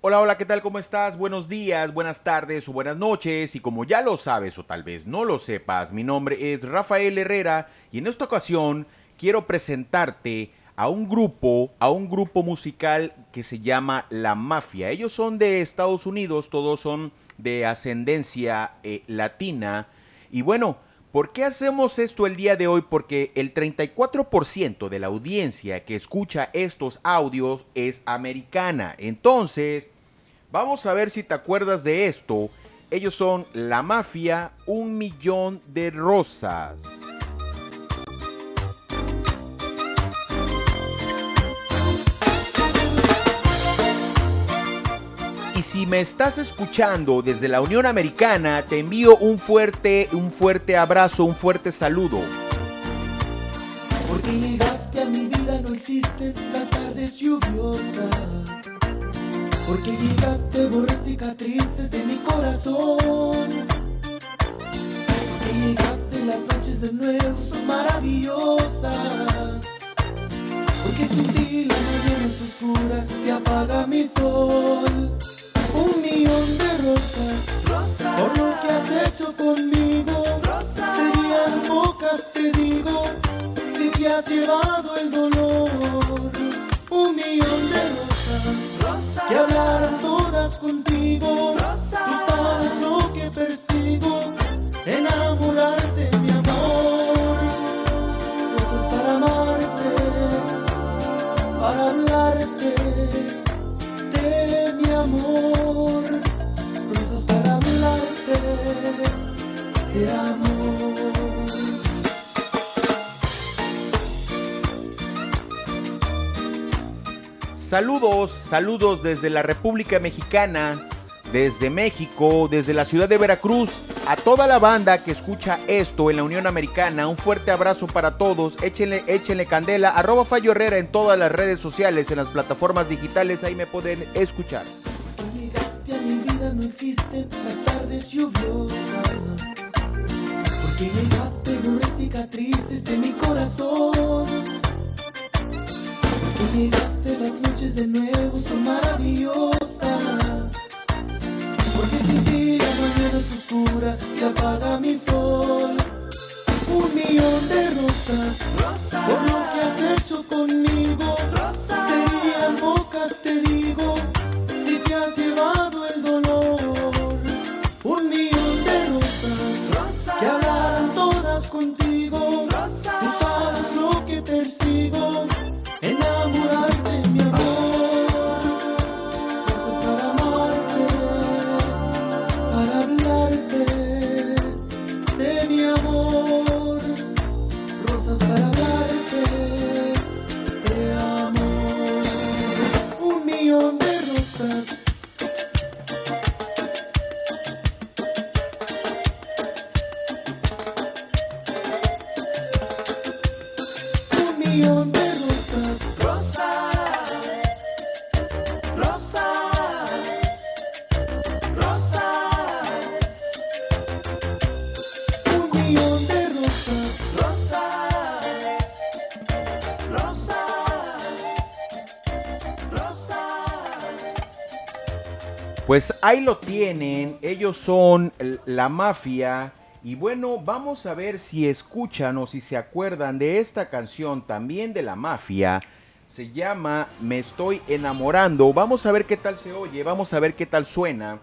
Hola, hola, ¿qué tal? ¿Cómo estás? Buenos días, buenas tardes o buenas noches. Y como ya lo sabes o tal vez no lo sepas, mi nombre es Rafael Herrera y en esta ocasión quiero presentarte a un grupo, a un grupo musical que se llama La Mafia. Ellos son de Estados Unidos, todos son de ascendencia eh, latina. Y bueno, ¿por qué hacemos esto el día de hoy? Porque el 34% de la audiencia que escucha estos audios es americana. Entonces, vamos a ver si te acuerdas de esto. Ellos son La Mafia, un millón de rosas. Si me estás escuchando desde la Unión Americana, te envío un fuerte, un fuerte abrazo, un fuerte saludo. Porque llegaste a mi vida, no existen las tardes lluviosas. Porque llegaste, borré cicatrices de mi corazón. Porque llegaste, las noches de nuevo son maravillosas. Porque sin ti la mañana es oscura, se apaga mi sol un millón de rosas, por lo que has hecho conmigo. Serían pocas, te digo, si te has llevado el dolor. Un millón de rosas, que hablaran todas contigo. Saludos, saludos desde la República Mexicana, desde México, desde la ciudad de Veracruz, a toda la banda que escucha esto en la Unión Americana. Un fuerte abrazo para todos. Échenle, échenle candela. Arroba Fallo Herrera en todas las redes sociales, en las plataformas digitales. Ahí me pueden escuchar. Llegaste a mi vida, no existen las tardes lluviosas. Porque llegaste, borré cicatrices de mi corazón. Llegaste, las noches de nuevo son maravillosas. Porque sin ti la mañana es oscura, se apaga mi sol. Un millón de rosas, por lo que has hecho conmigo. Serían pocas, te digo, Pues ahí lo tienen, ellos son la mafia. Y bueno, vamos a ver si escuchan o si se acuerdan de esta canción también de la mafia. Se llama Me estoy enamorando. Vamos a ver qué tal se oye, vamos a ver qué tal suena.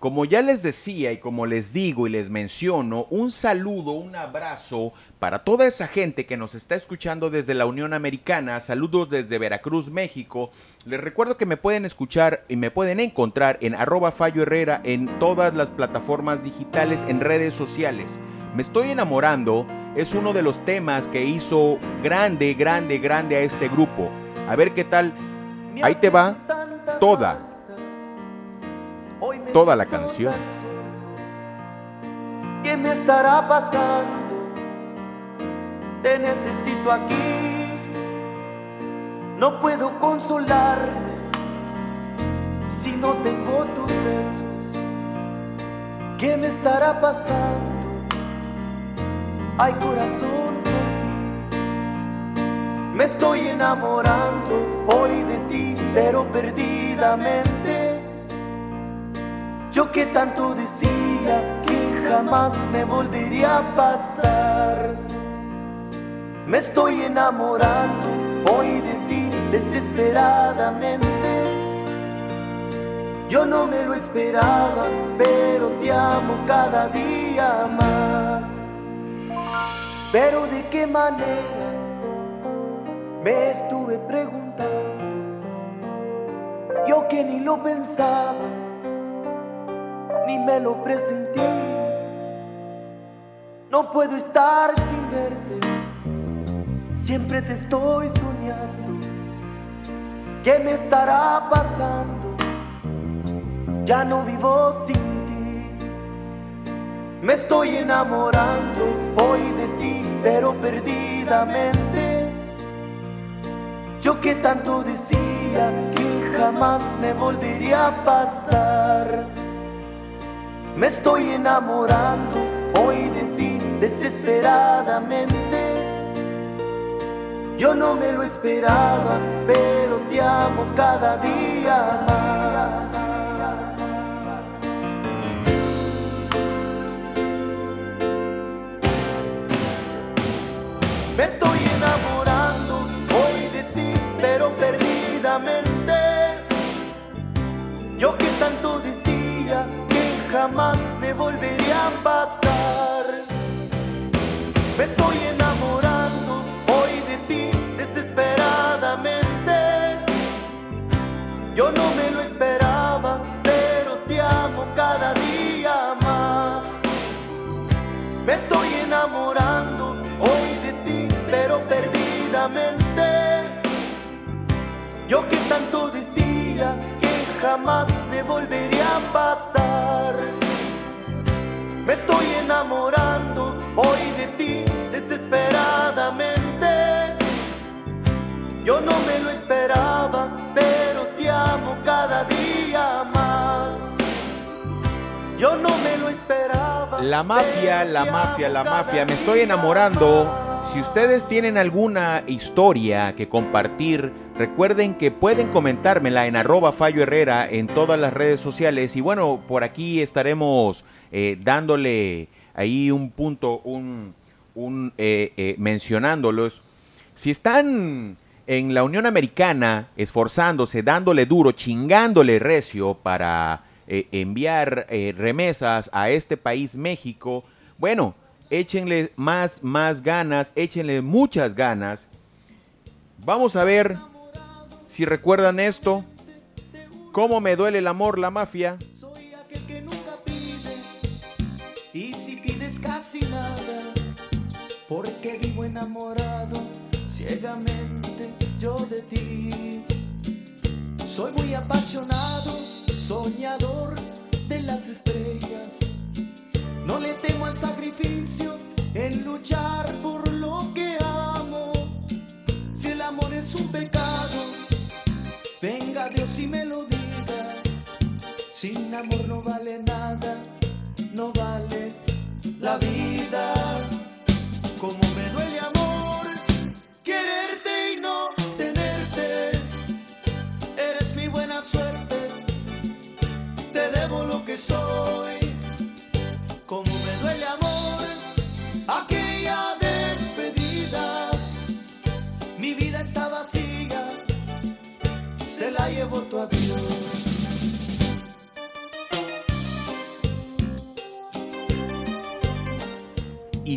Como ya les decía y como les digo y les menciono, un saludo, un abrazo para toda esa gente que nos está escuchando desde la Unión Americana. Saludos desde Veracruz, México. Les recuerdo que me pueden escuchar y me pueden encontrar en arroba Fallo Herrera en todas las plataformas digitales, en redes sociales. Me estoy enamorando es uno de los temas que hizo grande, grande, grande a este grupo. A ver qué tal. Ahí te va toda. toda la canción. ¿Qué me estará pasando? Te necesito aquí. No puedo consolarme si no tengo tus besos. ¿Qué me estará pasando? Hay corazón por ti. Me estoy enamorando hoy de ti, pero perdidamente. que tanto decía que jamás me volvería a pasar. Me estoy enamorando hoy de ti desesperadamente. Yo no me lo esperaba, pero te amo cada día más. Pero de qué manera me estuve preguntando. Yo que ni lo pensaba, ni me lo presentí. No puedo estar sin verte, siempre te estoy soñando. ¿Qué me estará pasando? Ya no vivo sin ti. Me estoy enamorando hoy de ti, pero perdidamente. Yo que tanto decía que jamás me volvería a pasar. Me estoy enamorando hoy de ti desesperadamente. Yo no me lo esperaba, pero te amo cada día más. Me estoy enamorando hoy de ti, pero perdidamente. Yo que tanto decía que jamás me volvería a pasar. Yo que tanto decía que jamás me volvería a pasar. Me estoy enamorando hoy de ti desesperadamente. Yo no me lo esperaba, pero te amo cada día más. Yo no me lo esperaba. La mafia, la mafia, la mafia. Me estoy enamorando. Si ustedes tienen alguna historia que compartir, recuerden que pueden comentármela en arroba Fallo Herrera en todas las redes sociales. Y bueno, por aquí estaremos eh, dándole ahí un punto, un, eh, eh, mencionándolos. Si están en la Unión Americana esforzándose, dándole duro, chingándole recio para enviar remesas a este país México, bueno, échenle más, más ganas, échenle muchas ganas. Vamos a ver si recuerdan esto. ¿Cómo me duele el amor, la mafia? Soy aquel que nunca pide y si pides casi nada, porque vivo enamorado ciegamente yo de ti. Soy muy apasionado, soñador de las estrellas. Amor no vale nada, no vale la vida. Como me duele amor, quererte y no tenerte. Eres mi buena suerte, te debo lo que soy. Como me duele amor, aquella despedida. Mi vida está vacía, se la llevó tu adiós.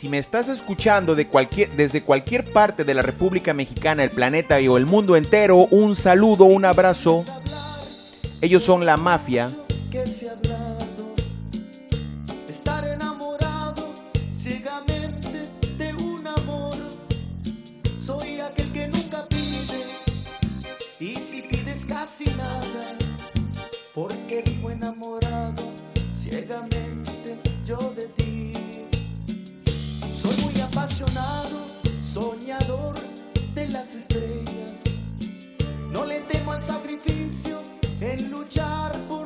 Si me estás escuchando desde cualquier parte de la República Mexicana, el planeta o el mundo entero, un saludo, un abrazo. Ellos son la mafia. casi nada, porque vivo enamorado ciegamente yo de ti. Apasionado, soñador de las estrellas. No le temo al sacrificio en luchar por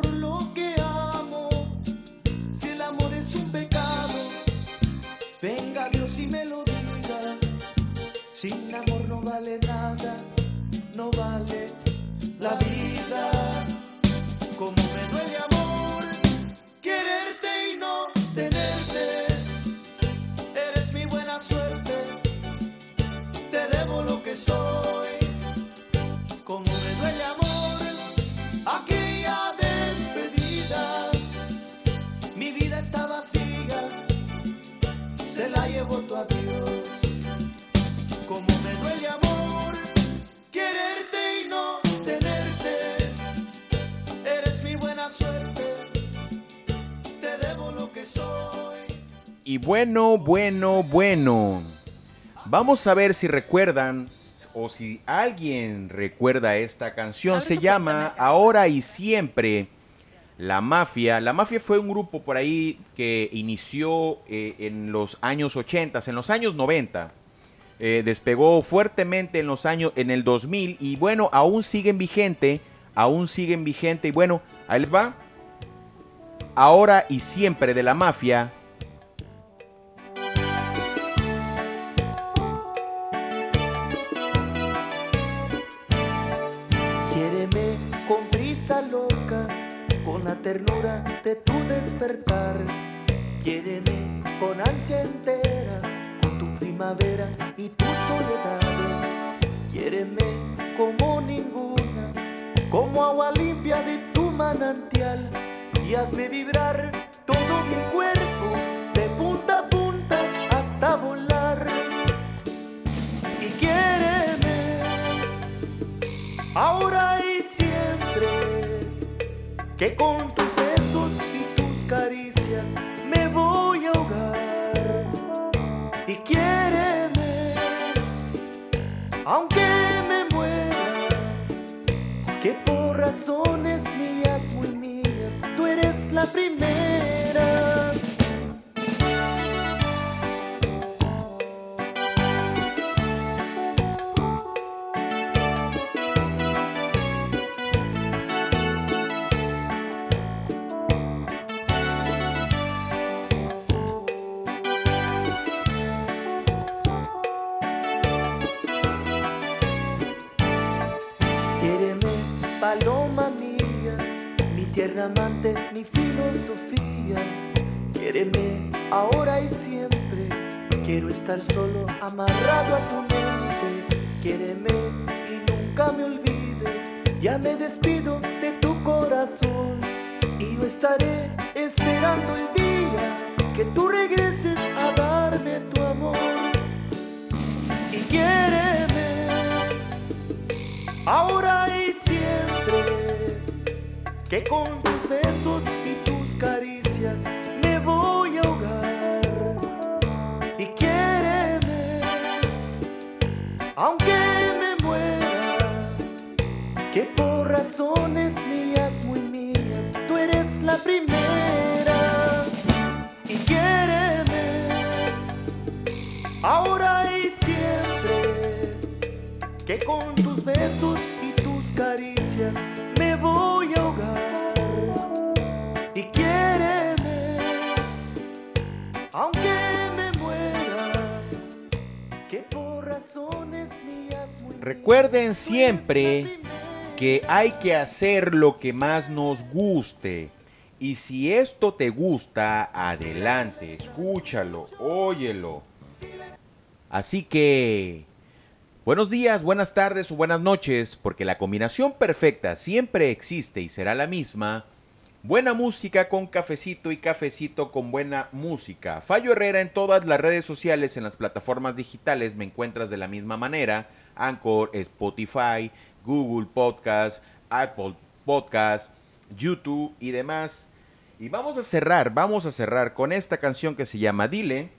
voto a Dios. Como me duele amor, quererte y no tenerte. Eres mi buena suerte, te debo lo que soy. Y bueno, bueno, bueno. Vamos a ver si recuerdan o si alguien recuerda esta canción. Se llama Ahora y Siempre la Mafia. La Mafia fue un grupo por ahí que inició eh, en los años 80, en los años 90. Eh, despegó fuertemente en los años, en el 2000 y bueno, aún siguen vigente, aún siguen vigente y bueno, ahí les va. Ahora y siempre de la mafia, ternura de tu despertar. Quiéreme con ansia entera, con tu primavera y tu soledad. Quiéreme como ninguna, como agua limpia de tu manantial. Y hazme vibrar todo mi cuerpo, de punta a punta hasta volar. Y quiéreme ahora que con tus besos y tus caricias me voy a ahogar. Y quiéreme, aunque me muera, que por razones mías, muy mías, tú eres la primera. Amante, mi filosofía. Quiéreme ahora y siempre. Quiero estar solo, amarrado a tu mente. Quiéreme y nunca me olvides. Ya me despido de tu corazón. Y yo estaré esperando el día que tú regreses a darme tu amor. Y quiéreme ahora y que con tus besos y tus caricias me voy a ahogar. Y quiéreme, aunque me muera, que por razones mías, muy mías, tú eres la primera. Y quiéreme, ahora y siempre, que con tus besos y tus caricias me voy Recuerden siempre que hay que hacer lo que más nos guste. Y si esto te gusta, adelante, escúchalo, óyelo. Así que, buenos días, buenas tardes o buenas noches, porque la combinación perfecta siempre existe y será la misma. Buena música con cafecito y cafecito con buena música. Fallo Herrera en todas las redes sociales, en las plataformas digitales me encuentras de la misma manera. Anchor, Spotify, Google Podcast, Apple Podcast, YouTube y demás. Y vamos a cerrar, vamos a cerrar con esta canción que se llama Dile.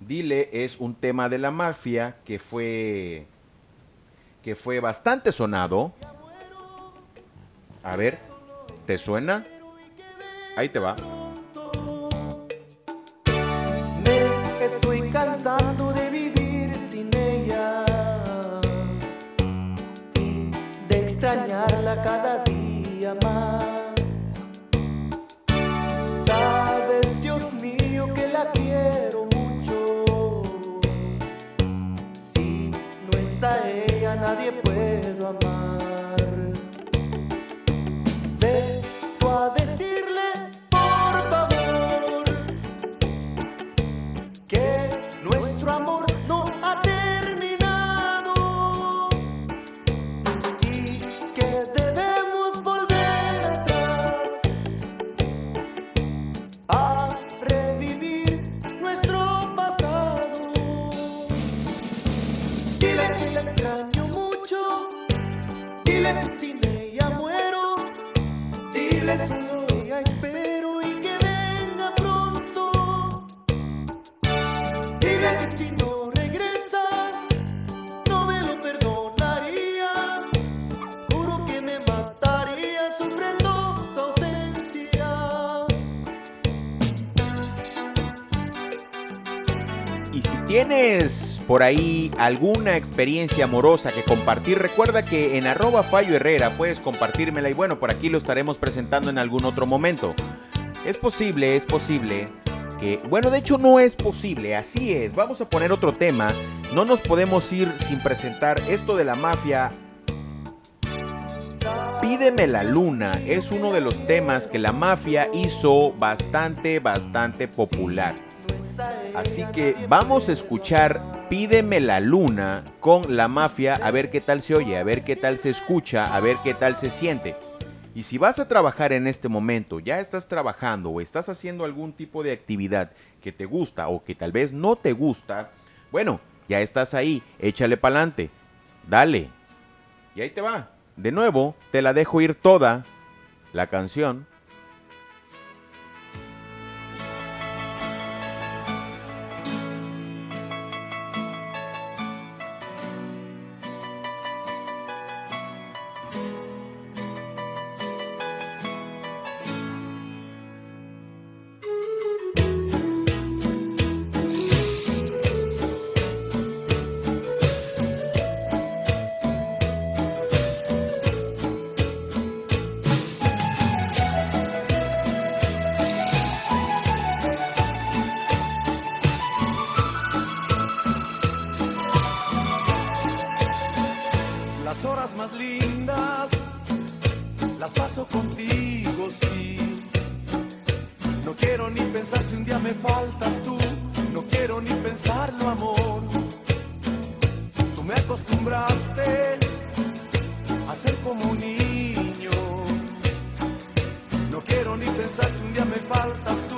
Dile es un tema de la mafia que fue que fue bastante sonado. A ver, ¿te suena? Ahí te va. Extrañarla cada día más. Sabes, Dios mío, que la quiero mucho. Si no es a ella, nadie puedo amar. Por ahí alguna experiencia amorosa que compartir? Recuerda que en arroba Fallo Herrera puedes compartírmela y bueno, por aquí lo estaremos presentando en algún otro momento. Es posible, es posible que, bueno, de hecho no es posible, así es. Vamos a poner otro tema. No nos podemos ir sin presentar esto de la mafia. Pídeme la luna es uno de los temas que la mafia hizo bastante, bastante popular. Así que vamos a escuchar Pídeme la luna con la mafia a ver qué tal se oye, a ver qué tal se escucha, a ver qué tal se siente. Y si vas a trabajar en este momento, ya estás trabajando o estás haciendo algún tipo de actividad que te gusta o que tal vez no te gusta, bueno, ya estás ahí, échale pa'lante, dale. Y ahí te va. De nuevo, te la dejo ir toda la canción lindas las paso contigo, sí. No quiero ni pensar si un día me faltas tú, no quiero ni pensarlo, amor. Tú me acostumbraste a ser como un niño. No quiero ni pensar si un día me faltas tú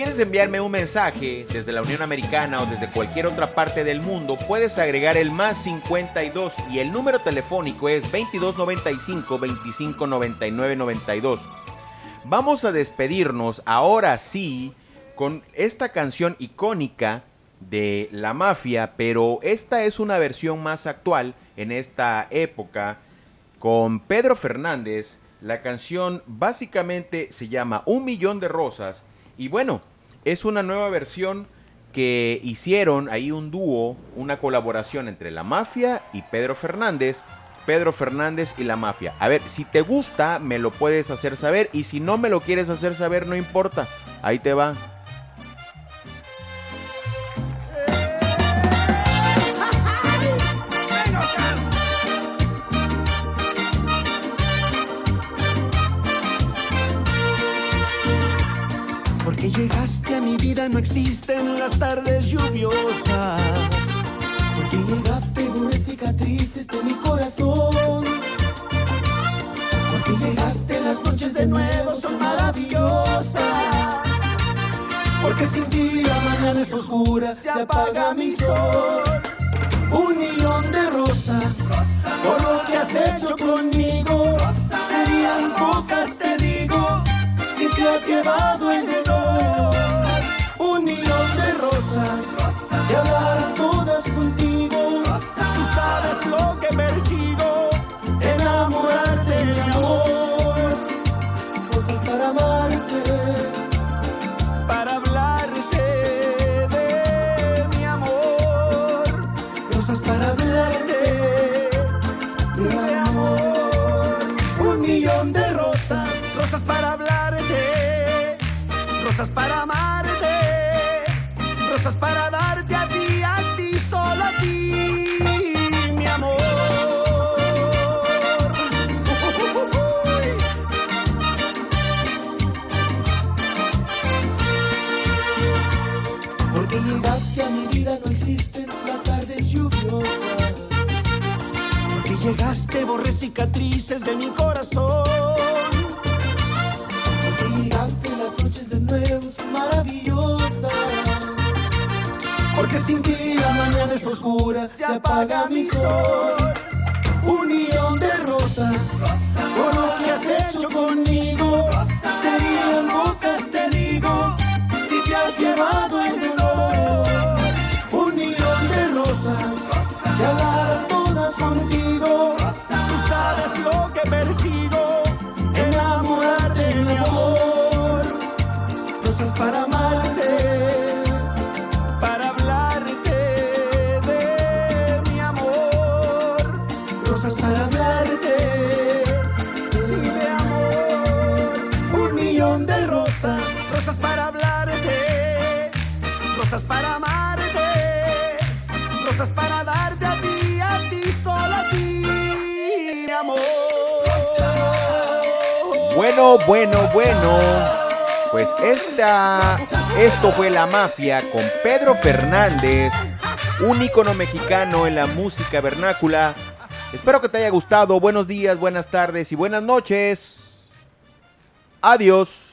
Quieres enviarme un mensaje desde la Unión Americana o desde cualquier otra parte del mundo, puedes agregar el más 52 y el número telefónico es 2295 2599 92. Vamos a despedirnos ahora sí con esta canción icónica de la mafia, pero esta es una versión más actual en esta época con Pedro Fernández. La canción básicamente se llama Un Millón de Rosas. Y bueno, es una nueva versión que hicieron ahí un dúo, una colaboración entre la mafia y Pedro Fernández. Pedro Fernández y la mafia. A ver, si te gusta, me lo puedes hacer saber. Y si no me lo quieres hacer saber, no importa. Ahí te va. Llegaste a mi vida no existen las tardes lluviosas. Porque llegaste borré cicatrices de mi corazón. Porque llegaste las noches de nuevo son maravillosas. Porque sin ti la mañana es oscura, se apaga mi sol. Un millón de rosas, por lo que has hecho conmigo, serían pocas, te digo si te has llevado el dolor. llegaste borré cicatrices de mi corazón. Porque llegaste las noches de nuevo son maravillosas. Porque sin ti la mañana es oscura, se apaga mi sol. Un millón de rosas, por lo que has hecho con Bueno, bueno, bueno. Pues esta, esto fue La Mafia con Pedro Fernández, un ícono mexicano en la música vernácula. Espero que te haya gustado. Buenos días, buenas tardes y buenas noches. Adiós.